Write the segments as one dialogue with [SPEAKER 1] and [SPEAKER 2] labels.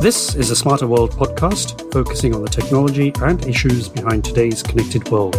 [SPEAKER 1] This is a Smarter World podcast focusing on the technology and issues behind today's connected world.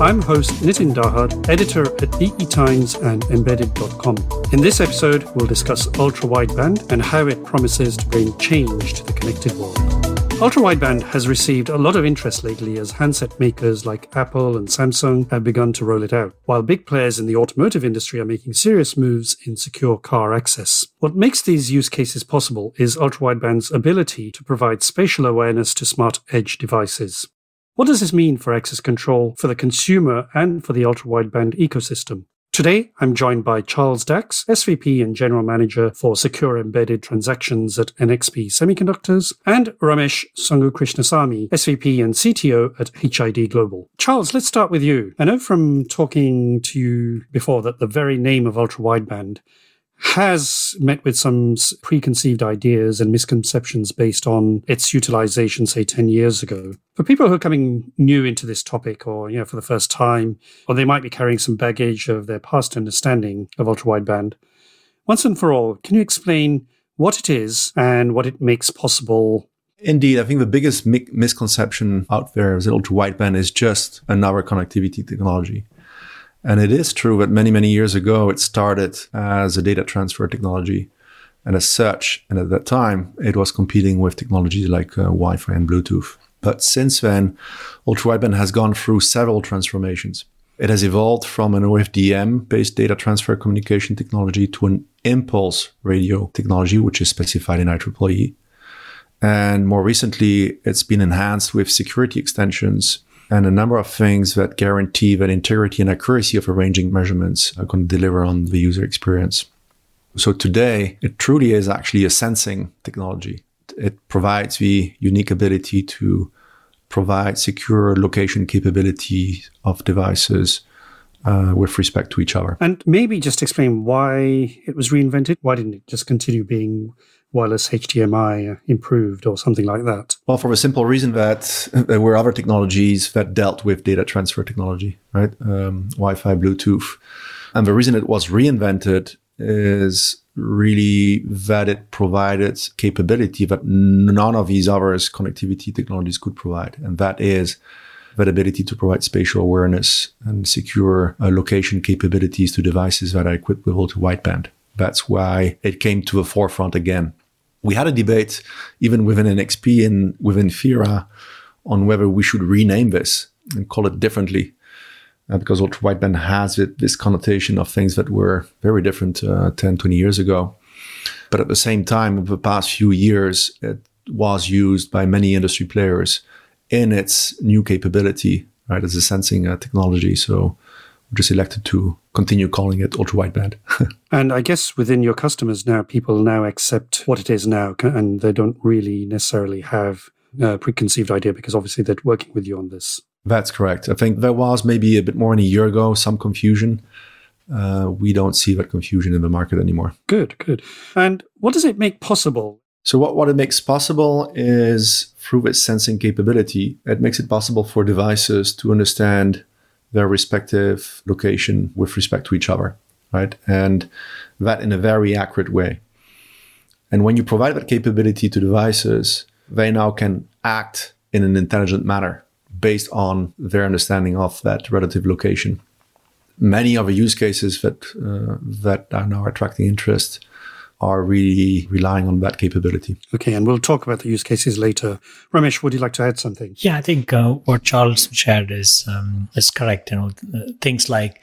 [SPEAKER 1] I'm host Nitin Dahad, editor at EE Times and Embedded.com. In this episode, we'll discuss ultra wideband and how it promises to bring change to the connected world. Ultra wideband has received a lot of interest lately as handset makers like Apple and Samsung have begun to roll it out, while big players in the automotive industry are making serious moves in secure car access. What makes these use cases possible is ultra wideband's ability to provide spatial awareness to smart edge devices. What does this mean for access control for the consumer and for the ultra wideband ecosystem? Today, I'm joined by Charles Dachs, SVP and General Manager for Secure Embedded Transactions at NXP Semiconductors, and Ramesh Songukrishnasamy, SVP and CTO at HID Global. Charles, let's start with you. I know from talking to you before that the very name of ultra wideband has met with some preconceived ideas and misconceptions based on its utilization, say 10 years ago. For people who are coming new into this topic or, you know, for the first time, or they might be carrying some baggage of their past understanding of ultra wideband, once and for all, can you explain what it is and what it makes possible
[SPEAKER 2] Indeed, I think the biggest mi- misconception out there is that ultra wideband is just another connectivity technology. And it is true that many, many years ago, it started as a data transfer technology. And as such, and at that time, it was competing with technologies like uh, Wi Fi and Bluetooth. But since then, ultra wideband has gone through several transformations. It has evolved from an OFDM based data transfer communication technology to an impulse radio technology, which is specified in IEEE. And more recently, it's been enhanced with security extensions and a number of things that guarantee that integrity and accuracy of ranging measurements are going to deliver on the user experience. So today, it truly is actually a sensing technology. It provides the unique ability to provide secure location capability of devices uh, with respect to each other.
[SPEAKER 1] And maybe just explain why it was reinvented. Why didn't it just continue being wireless HDMI improved or something like that?
[SPEAKER 2] Well, for a simple reason that there were other technologies that dealt with data transfer technology, right? Um, Wi Fi, Bluetooth. And the reason it was reinvented is really that it provided capability that none of these other connectivity technologies could provide. And that is that ability to provide spatial awareness and secure uh, location capabilities to devices that are equipped with ultra wideband. That's why it came to the forefront again we had a debate even within NXP and within FIRA on whether we should rename this and call it differently. Uh, because ultra wideband has it, this connotation of things that were very different uh, 10, 20 years ago. But at the same time, over the past few years, it was used by many industry players in its new capability, right, as a sensing uh, technology. So just elected to continue calling it ultra wideband.
[SPEAKER 1] and I guess within your customers now, people now accept what it is now, and they don't really necessarily have a preconceived idea because obviously they're working with you on this.
[SPEAKER 2] That's correct. I think there was maybe a bit more than a year ago some confusion. Uh, we don't see that confusion in the market anymore.
[SPEAKER 1] Good, good. And what does it make possible?
[SPEAKER 2] So what, what it makes possible is through its sensing capability, it makes it possible for devices to understand their respective location with respect to each other, right? And that in a very accurate way. And when you provide that capability to devices, they now can act in an intelligent manner based on their understanding of that relative location. Many of the use cases that uh, that are now attracting interest are really relying on that capability.
[SPEAKER 1] Okay, and we'll talk about the use cases later. Ramesh, would you like to add something?
[SPEAKER 3] Yeah, I think uh, what Charles shared is um, is correct. You know, things like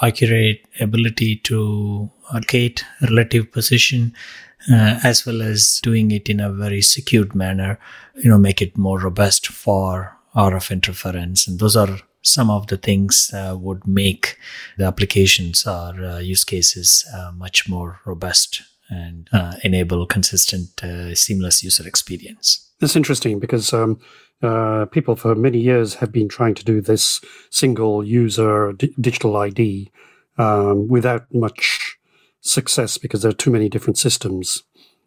[SPEAKER 3] accurate ability to locate relative position, uh, as well as doing it in a very secured manner. You know, make it more robust for RF interference, and those are some of the things uh, would make the applications or uh, use cases uh, much more robust and uh, enable consistent, uh, seamless user experience.
[SPEAKER 1] That's interesting because um, uh, people for many years have been trying to do this single user d- digital ID um, without much success because there are too many different systems.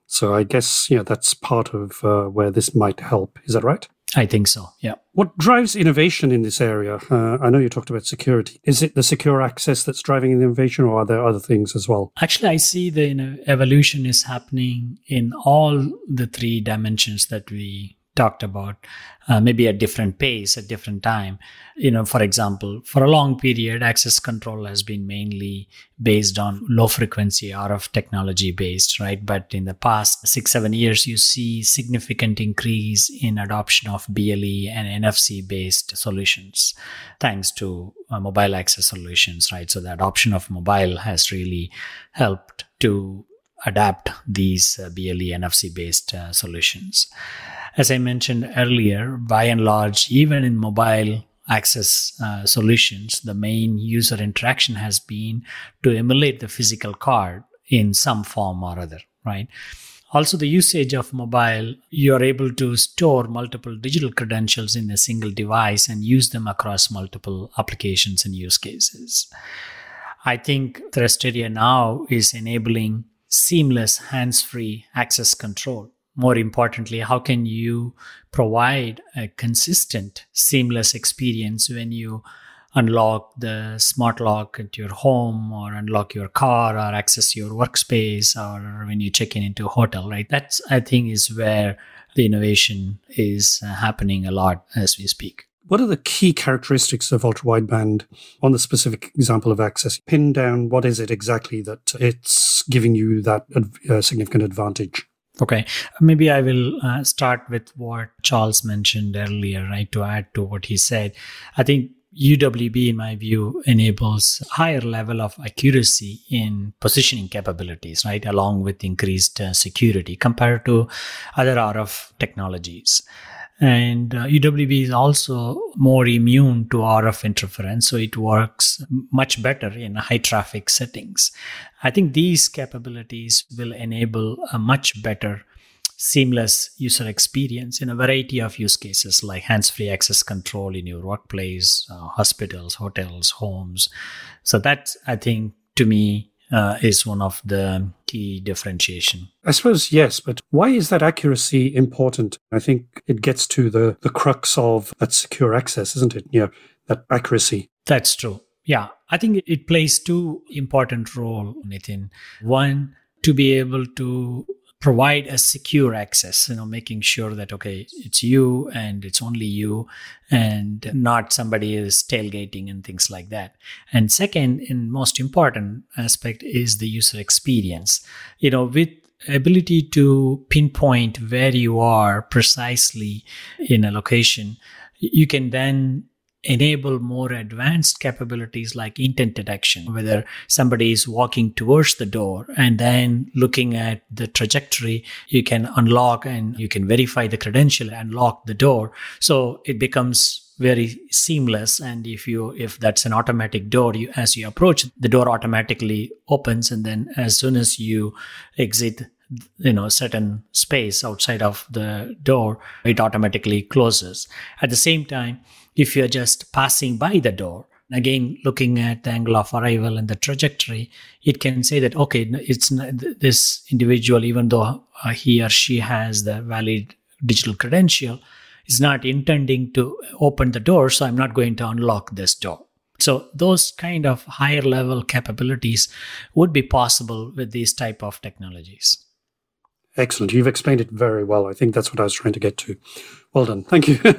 [SPEAKER 1] So I guess you know that's part of uh, where this might help. Is that right?
[SPEAKER 3] I think so. Yeah.
[SPEAKER 1] What drives innovation in this area? Uh, I know you talked about security. Is it the secure access that's driving the innovation, or are there other things as well?
[SPEAKER 3] Actually, I see the you know, evolution is happening in all the three dimensions that we talked about uh, maybe at different pace at different time. You know for example for a long period access control has been mainly based on low frequency rf technology based right? But in the past 6 7 years you see significant increase in adoption of ble and nfc based solutions thanks to uh, mobile access solutions right? So the adoption of mobile has really helped to adapt these uh, BLE NFC based uh, solutions. As I mentioned earlier, by and large, even in mobile access uh, solutions, the main user interaction has been to emulate the physical card in some form or other, right? Also, the usage of mobile, you are able to store multiple digital credentials in a single device and use them across multiple applications and use cases. I think Thrusteria now is enabling seamless hands free access control more importantly, how can you provide a consistent, seamless experience when you unlock the smart lock at your home or unlock your car or access your workspace or when you check in into a hotel, right? That's, I think, is where the innovation is uh, happening a lot as we speak.
[SPEAKER 1] What are the key characteristics of ultra wideband on the specific example of access? Pin down what is it exactly that it's giving you that uh, significant advantage?
[SPEAKER 3] Okay, maybe I will uh, start with what Charles mentioned earlier, right? To add to what he said, I think UWB, in my view, enables higher level of accuracy in positioning capabilities, right? Along with increased uh, security compared to other RF technologies. And uh, UWB is also more immune to RF interference, so it works much better in high traffic settings. I think these capabilities will enable a much better seamless user experience in a variety of use cases like hands-free access control in your workplace, uh, hospitals, hotels, homes. So that I think to me uh, is one of the key differentiation.
[SPEAKER 1] I suppose yes, but why is that accuracy important? I think it gets to the the crux of that secure access, isn't it? Yeah, that accuracy.
[SPEAKER 3] That's true. Yeah, I think it plays two important role, Nitin. One, to be able to provide a secure access you know making sure that okay it's you and it's only you and not somebody is tailgating and things like that. And second and most important aspect is the user experience. You know with ability to pinpoint where you are precisely in a location you can then enable more advanced capabilities like intent detection, whether somebody is walking towards the door and then looking at the trajectory, you can unlock and you can verify the credential and lock the door. So it becomes very seamless. And if you if that's an automatic door you as you approach the door automatically opens. And then as soon as you exit you know certain space outside of the door it automatically closes. At the same time if you're just passing by the door again looking at the angle of arrival and the trajectory it can say that okay it's this individual even though uh, he or she has the valid digital credential is not intending to open the door so i'm not going to unlock this door. So those kind of higher level capabilities would be possible with these type of technologies.
[SPEAKER 1] Excellent. You've explained it very well. I think that's what i was trying to get to well done thank you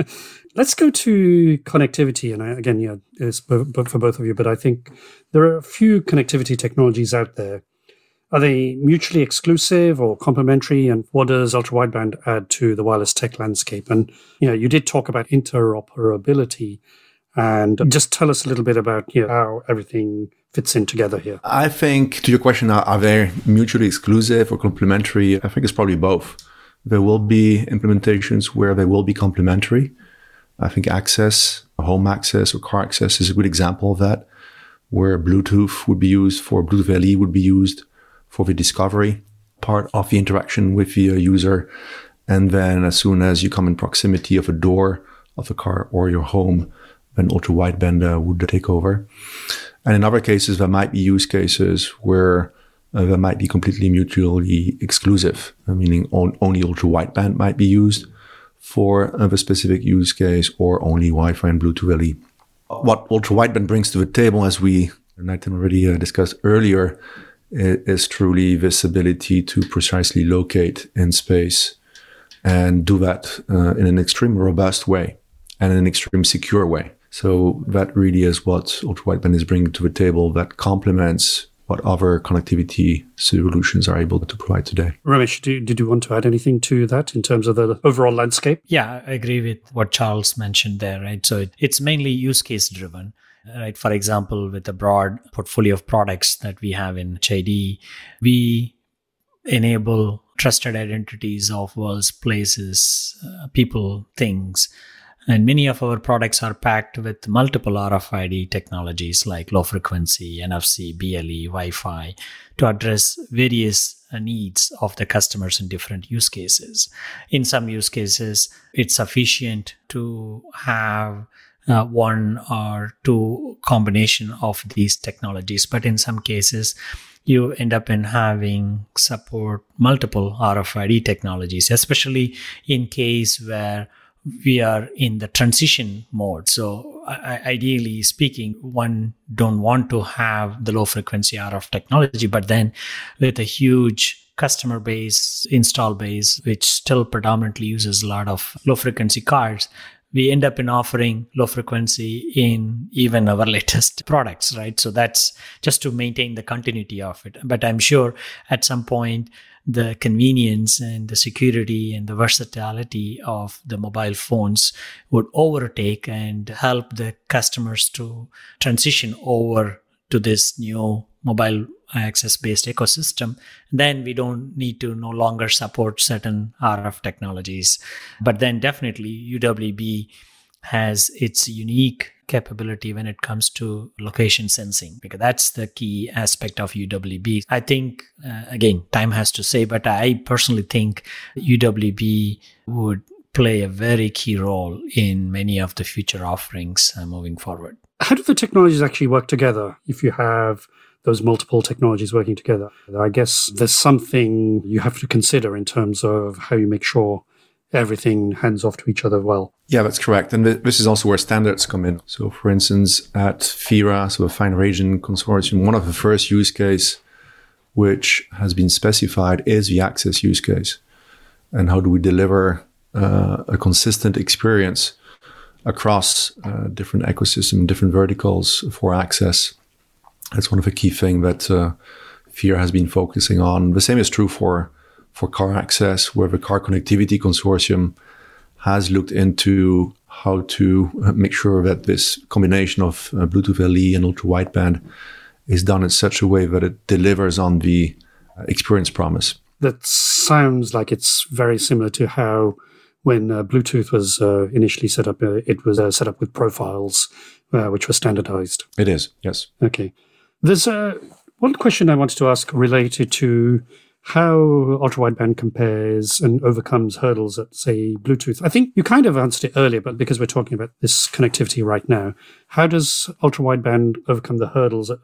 [SPEAKER 1] Let's go to connectivity. And I, again, yeah, it's for both of you, but I think there are a few connectivity technologies out there. Are they mutually exclusive or complementary? And what does ultra wideband add to the wireless tech landscape? And you know, you did talk about interoperability, and just tell us a little bit about you know, how everything fits in together here.
[SPEAKER 2] I think to your question, are, are they mutually exclusive or complementary? I think it's probably both. There will be implementations where they will be complementary I think access, home access or car access is a good example of that, where Bluetooth would be used for Bluetooth LE would be used for the discovery part of the interaction with the user. And then as soon as you come in proximity of a door of the car or your home, then ultra wideband uh, would take over. And in other cases, there might be use cases where uh, there might be completely mutually exclusive, meaning on, only ultra wideband might be used for a specific use case or only Wi-Fi and Bluetooth LE. What ultra wideband brings to the table, as we Nitin already uh, discussed earlier, is truly this ability to precisely locate in space and do that uh, in an extremely robust way and in an extremely secure way. So that really is what ultra wideband is bringing to the table that complements what other connectivity solutions are able to provide today.
[SPEAKER 1] Ramesh, do, did you want to add anything to that in terms of the overall landscape?
[SPEAKER 3] Yeah, I agree with what Charles mentioned there, right? So it, it's mainly use case driven. Right. For example, with the broad portfolio of products that we have in HID, we enable trusted identities of worlds, places, uh, people, things and many of our products are packed with multiple RFID technologies like low frequency, NFC, BLE, Wi Fi to address various needs of the customers in different use cases. In some use cases, it's sufficient to have uh, one or two combination of these technologies, but in some cases, you end up in having support multiple RFID technologies, especially in case where we are in the transition mode. So ideally speaking, one don't want to have the low frequency RF technology, but then with a huge customer base, install base, which still predominantly uses a lot of low frequency cards, we end up in offering low frequency in even our latest products, right? So that's just to maintain the continuity of it. But I'm sure at some point the convenience and the security and the versatility of the mobile phones would overtake and help the customers to transition over to this new mobile access based ecosystem then we don't need to no longer support certain rf technologies. But then definitely uwb has its unique capability when it comes to location sensing because that's the key aspect of UWB. I think uh, again time has to say but I personally think UWB would play a very key role in many of the future offerings uh, moving forward.
[SPEAKER 1] How do the technologies actually work together if you have those multiple technologies working together? I guess there's something you have to consider in terms of how you make sure everything hands off to each other well.
[SPEAKER 2] Yeah, that's correct. And this is also where standards come in. So, for instance, at FIRA, so a Fine Ranging Consortium, one of the first use case which has been specified is the access use case. And how do we deliver uh, a consistent experience across uh, different ecosystem, different verticals for access? That's one of the key things that uh, FIRA has been focusing on. The same is true for for car access, where the Car Connectivity Consortium has looked into how to uh, make sure that this combination of uh, Bluetooth LE and ultra wideband is done in such a way that it delivers on the uh, experience promise.
[SPEAKER 1] That sounds like it's very similar to how, when uh, Bluetooth was uh, initially set up, uh, it was set up with profiles, which were standardized.
[SPEAKER 2] It is, yes.
[SPEAKER 1] Okay. There's one question I wanted to ask related to how ultra wideband compares and overcomes hurdles at, say, Bluetooth. I think you kind of answered it earlier, but because we're talking about this connectivity right now, how does ultra wideband overcome the hurdles that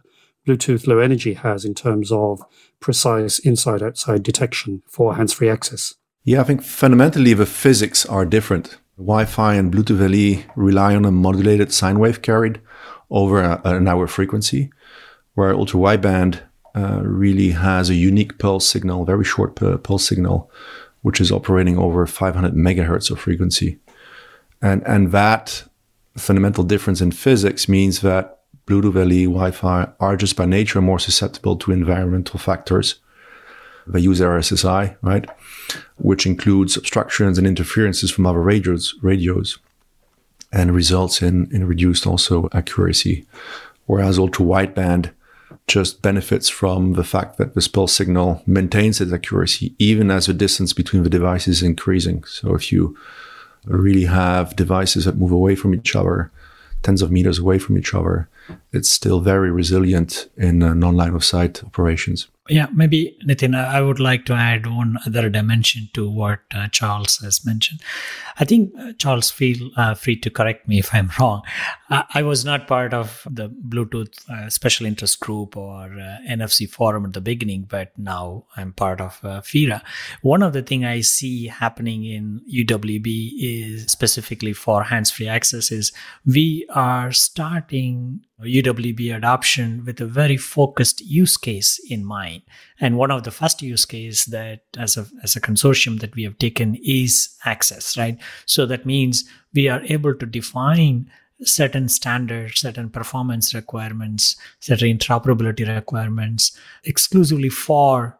[SPEAKER 1] Bluetooth Low Energy has in terms of precise inside outside detection for hands free access?
[SPEAKER 2] Yeah, I think fundamentally the physics are different. Wi Fi and Bluetooth LE rely on a modulated sine wave carried over a, an hour frequency, where ultra wideband uh, really has a unique pulse signal, very short pulse signal, which is operating over 500 megahertz of frequency. And, and that fundamental difference in physics means that Bluetooth LE, Wi Fi are just by nature more susceptible to environmental factors. They use RSSI, right? Which includes obstructions and interferences from other radios, radios and results in, in reduced also accuracy. Whereas ultra wideband just benefits from the fact that the pulse signal maintains its accuracy even as the distance between the devices is increasing. So if you really have devices that move away from each other, tens of meters away from each other, it's still very resilient in uh, non line of sight operations.
[SPEAKER 3] Yeah, maybe Nitin, I would like to add one other dimension to what uh, Charles has mentioned. I think uh, Charles, feel uh, free to correct me if I'm wrong. I, was not part of the Bluetooth uh, special interest group or uh, NFC forum at the beginning, but now I'm part of uh, FIRA. One of the things I see happening in UWB is specifically for hands-free access is we are starting UWB adoption with a very focused use case in mind. And one of the first use case that as a, as a consortium that we have taken is access, right? So that means we are able to define certain standards, certain performance requirements, certain interoperability requirements exclusively for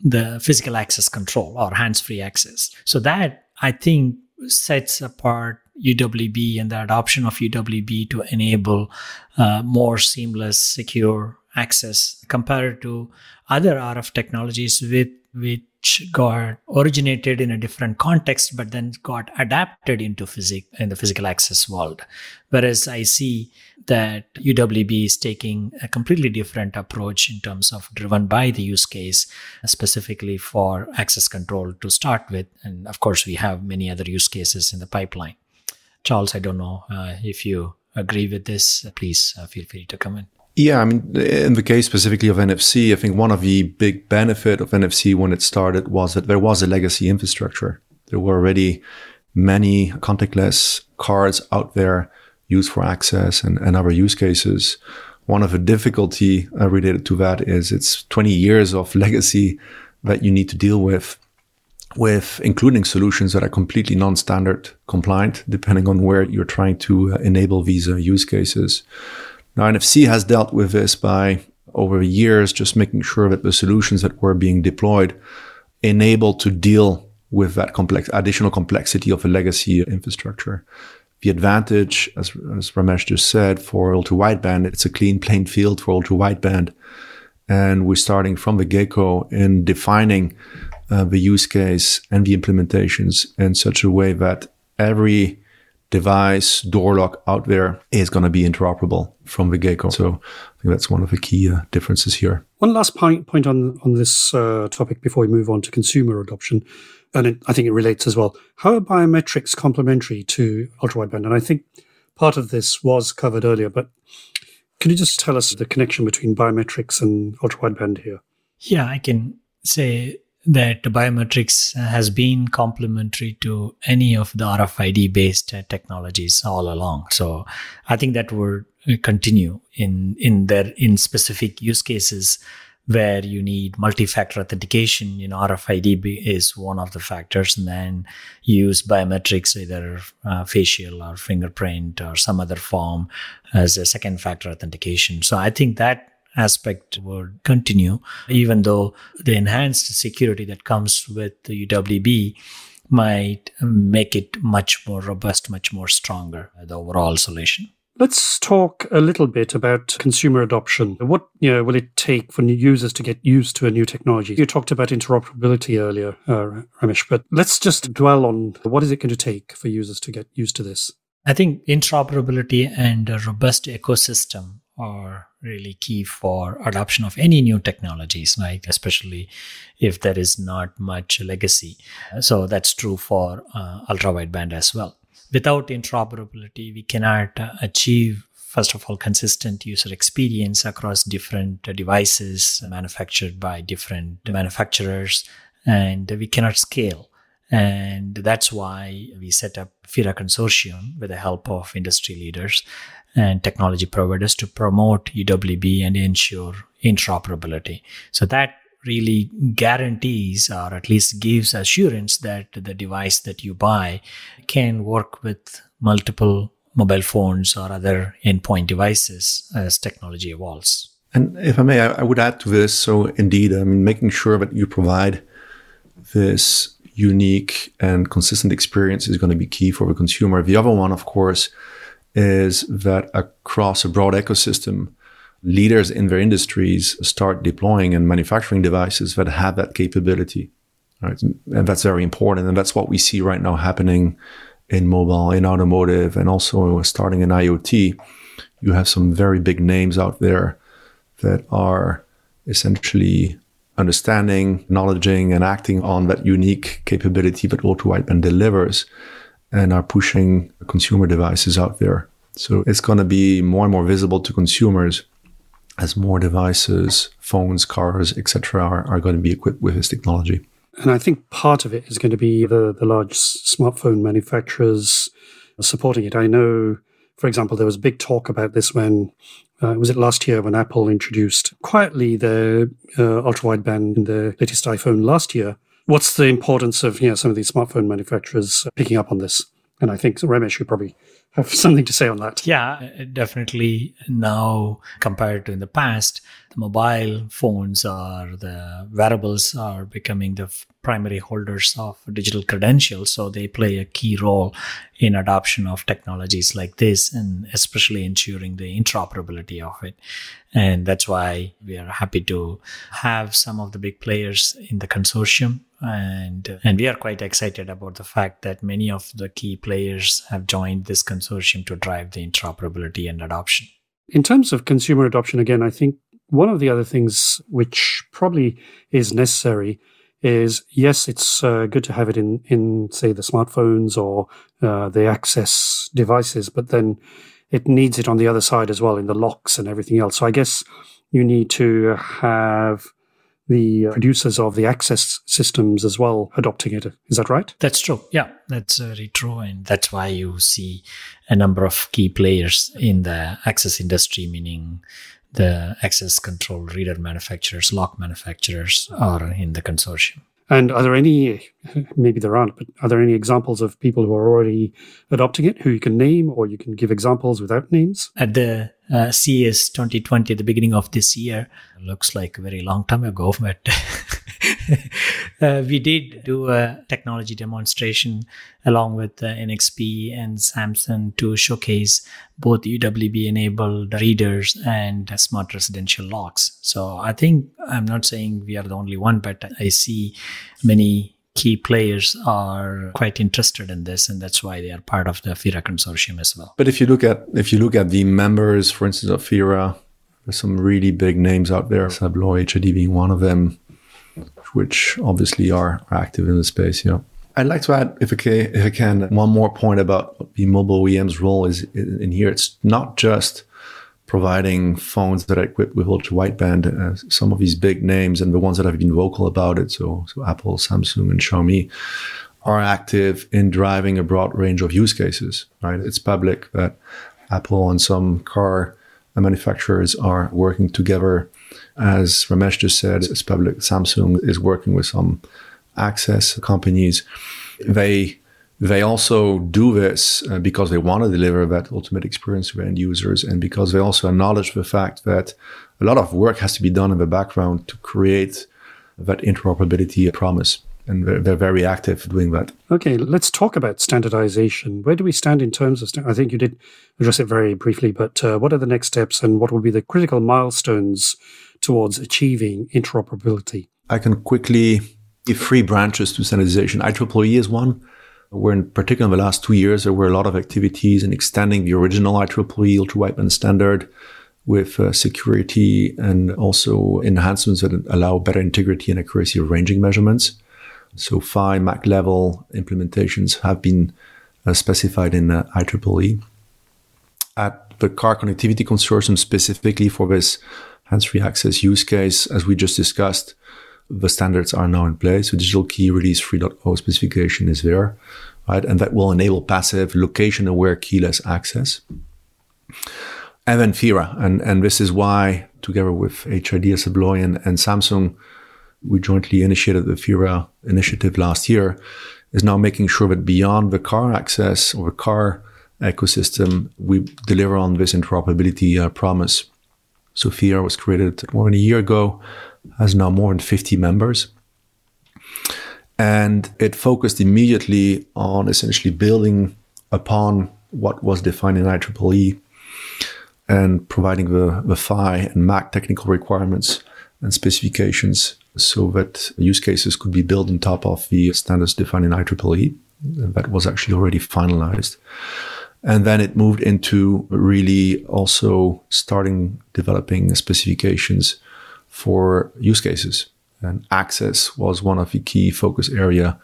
[SPEAKER 3] the physical access control or hands-free access. So that I think sets apart UWB and the adoption of UWB to enable uh, more seamless, secure access compared to other RF technologies with which got originated in a different context but then got adapted into physics in the physical access world. Whereas i see that uwb is taking a completely different approach in terms of driven by the use case specifically for access control to start with. And of course we have many other use cases in the pipeline. Charles i don't know uh, if you agree with this please uh, feel free to come in
[SPEAKER 2] yeah, I mean, in the case specifically of NFC, I think one of the big benefit of NFC when it started was that there was a legacy infrastructure. There were already many contactless cards out there used for access and, and other use cases. One of the difficulty uh, related to that is it's 20 years of legacy that you need to deal with, with including solutions that are completely non-standard compliant, depending on where you're trying to uh, enable these uh, use cases. Now, NFC has dealt with this by over the years, just making sure that the solutions that were being deployed enabled to deal with that complex additional complexity of a legacy infrastructure. The advantage, as, as Ramesh just said, for ultra wideband, it's a clean playing field for ultra wideband. And we're starting from the get-go in defining uh, the use case and the implementations in such a way that every device, door lock out there is going to be interoperable from the get-go. So I think that's one of the key uh, differences here.
[SPEAKER 1] One last point, point on, on this uh, topic before we move on to consumer adoption, and it, I think it relates as well. How are biometrics complementary to ultra-wideband? And I think part of this was covered earlier, but can you just tell us the connection between biometrics and ultra-wideband here?
[SPEAKER 3] Yeah, I can say that biometrics has been complementary to any of the RFID based technologies all along. So I think that would continue in, in their, in specific use cases where you need multi-factor authentication. You know, RFID is one of the factors and then use biometrics, either uh, facial or fingerprint or some other form as a second factor authentication. So I think that aspect would continue, even though the enhanced security that comes with the UWB might make it much more robust, much more stronger, the overall solution.
[SPEAKER 1] Let's talk a little bit about consumer adoption. What you know, will it take for new users to get used to a new technology? You talked about interoperability earlier, uh, Ramesh, but let's just dwell on what is it going to take for users to get used to this?
[SPEAKER 3] I think interoperability and a robust ecosystem are really key for adoption of any new technologies, right? Especially if there is not much legacy. So that's true for uh, ultra wideband as well. Without interoperability, we cannot uh, achieve first of all consistent user experience across different devices manufactured by different manufacturers and we cannot scale and that's why we set up FIRA consortium with the help of industry leaders and technology providers to promote UWB and ensure interoperability. So that really guarantees or at least gives assurance that the device that you buy can work with multiple mobile phones or other endpoint devices as technology evolves.
[SPEAKER 2] And if I may, I would add to this. So indeed, I mean, making sure that you provide this unique and consistent experience is going to be key for the consumer. The other one, of course, is that across a broad ecosystem, leaders in their industries start deploying and manufacturing devices that have that capability. Right? And that's very important. And that's what we see right now happening in mobile, in automotive, and also starting in IoT. You have some very big names out there that are essentially understanding, acknowledging, and acting on that unique capability that ultra wideband delivers and are pushing consumer devices out there. So it's going to be more and more visible to consumers as more devices, phones, cars, etc., are, are going to be equipped with this technology.
[SPEAKER 1] And I think part of it is going to be the, the large smartphone manufacturers supporting it. I know, for example, there was big talk about this when uh, was it last year when Apple introduced quietly the uh, ultra wideband in the latest iPhone last year. What's the importance of you know some of these smartphone manufacturers picking up on this? And I think Ramesh should probably have something to say on that.
[SPEAKER 3] Yeah, uh, definitely. Now, compared to in the past, the mobile phones or the wearables are becoming the primary holders of digital credentials. So they play a key role in adoption of technologies like this and especially ensuring the interoperability of it. And that's why we are happy to have some of the big players in the consortium. And, and we are quite excited about the fact that many of the key players have joined this consortium to drive the interoperability and adoption.
[SPEAKER 1] In terms of consumer adoption, again, I think one of the other things which probably is necessary is yes, it's uh, good to have it in, in say the smartphones or uh, the access devices, but then it needs it on the other side as well in the locks and everything else. So I guess you need to have the uh, producers of the access systems as well adopting it. Is that right?
[SPEAKER 3] That's true. Yeah, that's very true. And that's why you see a number of key players in the access industry, meaning the access control reader manufacturers, lock manufacturers are in the consortium.
[SPEAKER 1] And are there any, maybe there aren't, but are there any examples of people who are already adopting it who you can name or you can give examples without names?
[SPEAKER 3] At the uh, CES 2020, the beginning of this year, looks like a very long time ago, but uh, we did do a technology demonstration along with uh, NXP and Samsung to showcase both UWB enabled readers and smart residential locks. So I think I'm not saying we are the only one, but I see many key players are quite interested in this and that's why they are part of the FIRA consortium as well.
[SPEAKER 2] But if you look at if you look at the members, for instance, of FIRA, there's some really big names out there, Assa Abloy, HID being one of them, which obviously are active in the space. Yeah. I'd like to add, if I, can, if I can, one more point about the mobile OEM's role is in here. It's not just providing phones that are equipped with ultra wideband. Uh, some of these big names and the ones that have been vocal about it, so, so Apple, Samsung, and Xiaomi, are active in driving a broad range of use cases. Right? It's public that Apple and some car manufacturers are working together. As Ramesh just said, it's public. Samsung is working with some access companies. They they also do this uh, because they want to deliver that ultimate experience to end users and because they also acknowledge the fact that a lot of work has to be done in the background to create that interoperability promise. And they're, very active doing that.
[SPEAKER 1] Okay, let's talk about standardization. Where do we stand in terms of? St- I think you did address it very briefly, but uh, what are the next steps and what will be the critical milestones towards achieving interoperability?
[SPEAKER 2] I can quickly give three branches to standardization. IEEE is one where in particular in the last two years, there were a lot of activities in extending the original IEEE ultra wideband standard with uh, security and also enhancements that allow better integrity and accuracy of ranging measurements. So PHY MAC level implementations have been uh, specified in uh, IEEE. At the Car Connectivity Consortium, specifically for this hands-free access use case, as we just discussed, the standards are now in place. So digital key release 3.0 specification is there, right? And that will enable passive location aware keyless access. And then FIRA. And, and this is why, together with HID, Assa Abloy, and, and Samsung, we jointly initiated the FIRA initiative last year, is now making sure that beyond the car access or car ecosystem, we deliver on this interoperability uh, promise. So FIRA was created more than a year ago has now more than 50 members. And it focused immediately on essentially building upon what was defined in IEEE and providing the, the PHY and MAC technical requirements and specifications so that use cases could be built on top of the standards defined in IEEE. That was actually already finalized. And then it moved into really also starting developing specifications for use cases. and access was one of the key focus area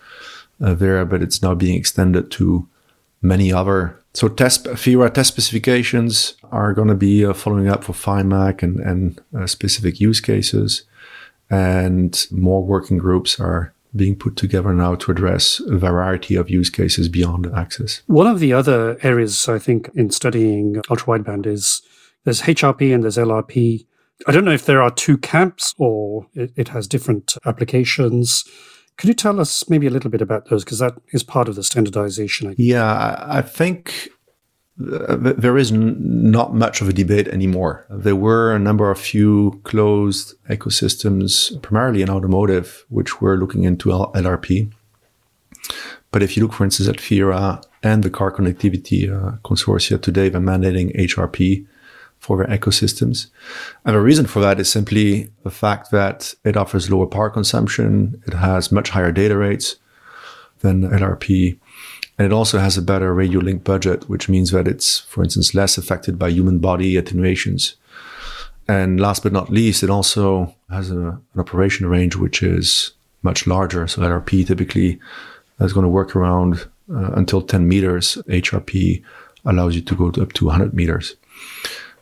[SPEAKER 2] uh, there, but it's now being extended to many other. So test FIRA test specifications are going to be uh, following up for PHY MAC and, and uh, specific use cases, and more working groups are being put together now to address a variety of use cases beyond access.
[SPEAKER 1] One of the other areas I think in studying ultra wideband is there's HRP and there's LRP. I don't know if there are two camps or it, it has different applications. Could you tell us maybe a little bit about those? Because that is part of the standardization.
[SPEAKER 2] Yeah, I think there is n- not much of a debate anymore. There were a number of few closed ecosystems, primarily in automotive, which were looking into L- LRP. But if you look, for instance, at FIRA and the car connectivity uh, consortia today, they're mandating HRP for their ecosystems. And the reason for that is simply the fact that it offers lower power consumption, it has much higher data rates than LRP, and it also has a better radio link budget, which means that it's, for instance, less affected by human body attenuations. And last but not least, it also has a, an operation range which is much larger. So LRP typically is going to work around uh, until 10 meters. HRP allows you to go to up to 100 meters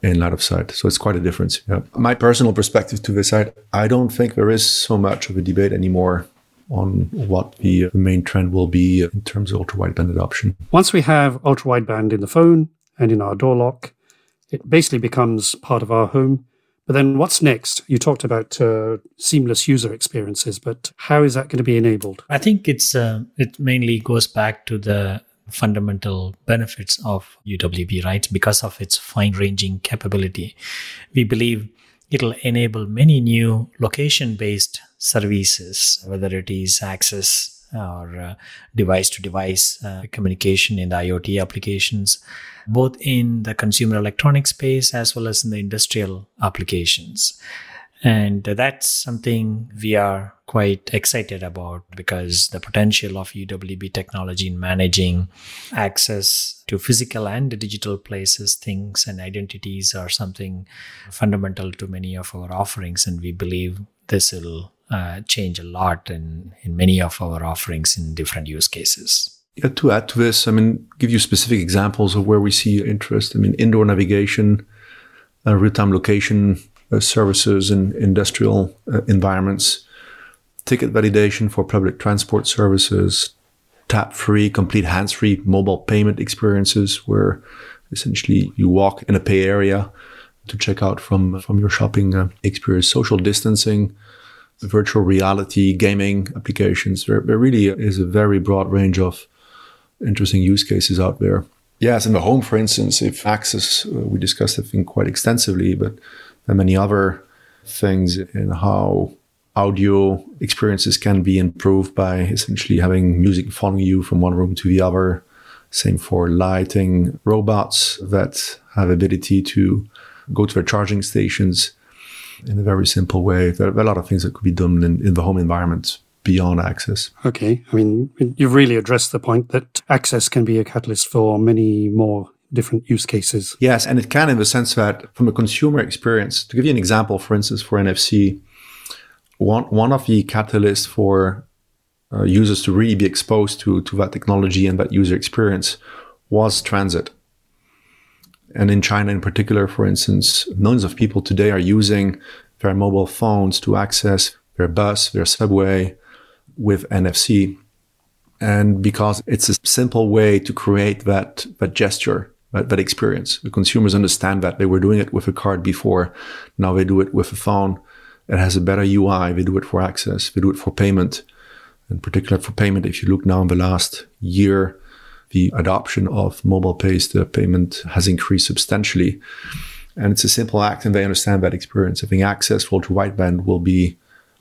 [SPEAKER 2] in line of sight. So it's quite a difference. Yeah. My personal perspective to this side, I don't think there is so much of a debate anymore on what the main trend will be in terms of ultra wideband adoption.
[SPEAKER 1] Once we have ultra wideband in the phone and in our door lock, it basically becomes part of our home. But then what's next? You talked about uh, seamless user experiences, but how is that going to be enabled?
[SPEAKER 3] I think it's uh, it mainly goes back to the fundamental benefits of UWB, right? Because of its fine ranging capability. We believe it'll enable many new location based services, whether it is access or uh, device to device uh, communication in the IoT applications, both in the consumer electronics space as well as in the industrial applications. And that's something we are quite excited about because the potential of UWB technology in managing access to physical and digital places, things, and identities are something fundamental to many of our offerings. And we believe this will uh, change a lot in, in many of our offerings in different use cases.
[SPEAKER 2] Yeah, to add to this, I mean, give you specific examples of where we see interest. I mean, indoor navigation, uh, real time location uh, services in industrial uh, environments, ticket validation for public transport services, tap free, complete hands free mobile payment experiences where essentially you walk in a pay area to check out from, from your shopping uh, experience, social distancing, virtual reality, gaming applications. There, there really is a very broad range of interesting use cases out there. Yes, in the home, for instance, if access, uh, we discussed, I think, quite extensively, but and many other things in how audio experiences can be improved by essentially having music following you from one room to the other. Same for lighting robots that have ability to go to their charging stations in a very simple way. There are a lot of things that could be done in, in the home environment beyond access.
[SPEAKER 1] Okay. I mean, you've really addressed the point that access can be a catalyst for many more different use cases.
[SPEAKER 2] Yes, and it can in the sense that from a consumer experience, to give you an example, for instance, for NFC, one, one of the catalysts for uh, users to really be exposed to, to that technology and that user experience was transit. And in China, in particular, for instance, millions of people today are using their mobile phones to access their bus, their subway with NFC. And because it's a simple way to create that, that gesture that, that experience. The consumers understand that they were doing it with a card before. Now they do it with a phone. It has a better UI. They do it for access. They do it for payment. In particular for payment, if you look now in the last year, the adoption of mobile based payment has increased substantially. And it's a simple act and they understand that experience. Having access for ultra wideband will be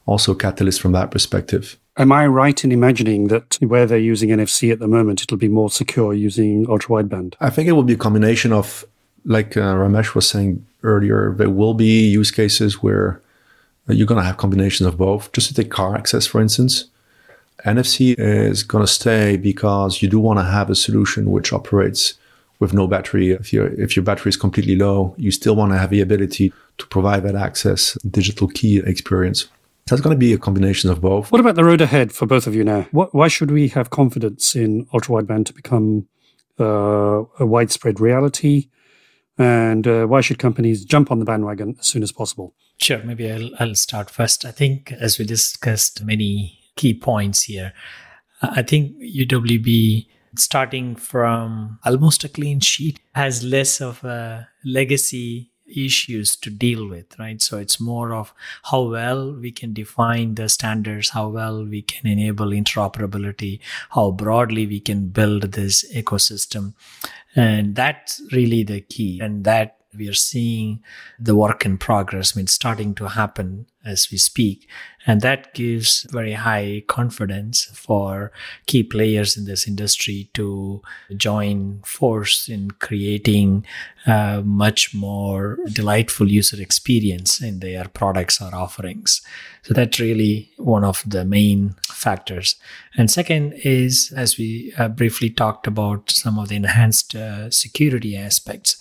[SPEAKER 2] also a catalyst from that perspective.
[SPEAKER 1] Am I right in imagining that where they're using NFC at the moment, it'll be more secure using ultra wideband?
[SPEAKER 2] I think it will be a combination of, like uh, Ramesh was saying earlier, there will be use cases where you're going to have combinations of both. Just to take car access, for instance, NFC is going to stay because you do want to have a solution which operates with no battery. If your if your battery is completely low, you still want to have the ability to provide that access digital key experience. So it's going to be a combination of both.
[SPEAKER 1] What about the road ahead for both of you now? What, why should we have confidence in ultra wideband to become uh, a widespread reality? And uh, why should companies jump on the bandwagon as soon as possible?
[SPEAKER 3] Sure, maybe I'll, I'll start first. I think, as we discussed many key points here, I think UWB starting from almost a clean sheet has less of a legacy issues to deal with, right? So it's more of how well we can define the standards, how well we can enable interoperability, how broadly we can build this ecosystem. And that's really the key. And that we are seeing the work in progress, I mean, starting to happen as we speak. And that gives very high confidence for key players in this industry to join force in creating a much more delightful user experience in their products or offerings. So that's really one of the main factors. And second is, as we uh, briefly talked about some of the enhanced uh, security aspects,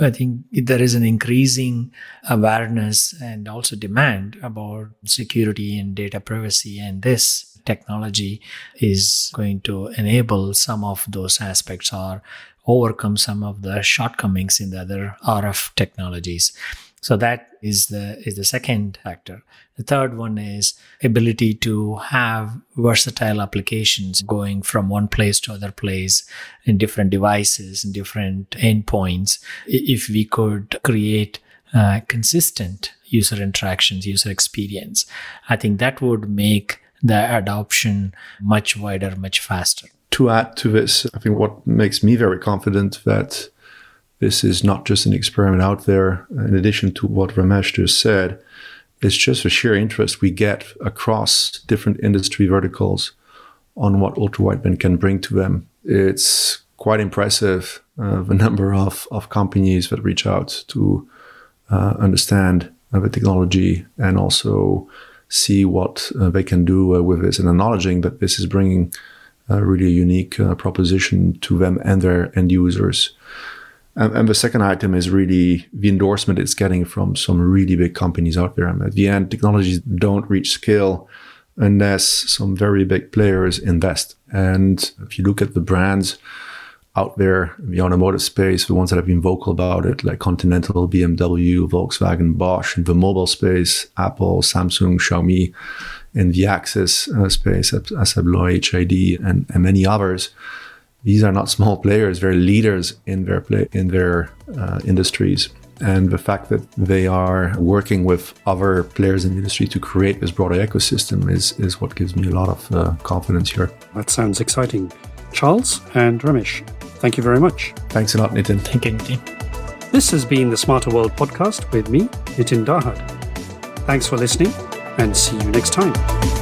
[SPEAKER 3] I think there is an increasing awareness and also demand about security and data privacy. And this technology is going to enable some of those aspects or overcome some of the shortcomings in the other RF technologies. So that is the is the second factor. The third one is ability to have versatile applications going from one place to other place in different devices and different endpoints. If we could create uh, consistent user interactions, user experience, I think that would make the adoption much wider, much faster.
[SPEAKER 2] To add to this, I think what makes me very confident that this is not just an experiment out there. In addition to what Ramesh just said, it's just a sheer interest we get across different industry verticals on what ultra wideband can bring to them. It's quite impressive uh, the number of, of companies that reach out to uh, understand uh, the technology and also see what uh, they can do uh, with this and acknowledging that this is bringing a really unique uh, proposition to them and their end users. And, and, the second item is really the endorsement it's getting from some really big companies out there. And at the end, technologies don't reach scale unless some very big players invest. And if you look at the brands out there in the automotive space, the ones that have been vocal about it, like Continental, BMW, Volkswagen, Bosch, in the mobile space, Apple, Samsung, Xiaomi, in the access uh, space, ASSA ABLOY, HID, and, and many others these are not small players; they're leaders in their play in their uh, industries. And the fact that they are working with other players in the industry to create this broader ecosystem is is what gives me a lot of uh, confidence here.
[SPEAKER 1] That sounds exciting. Charles and Ramesh, thank you very much.
[SPEAKER 2] Thanks a lot, Nitin.
[SPEAKER 3] Thank you, Nitin.
[SPEAKER 1] This has been the Smarter World podcast with me, Nitin Dahad. Thanks for listening and see you next time.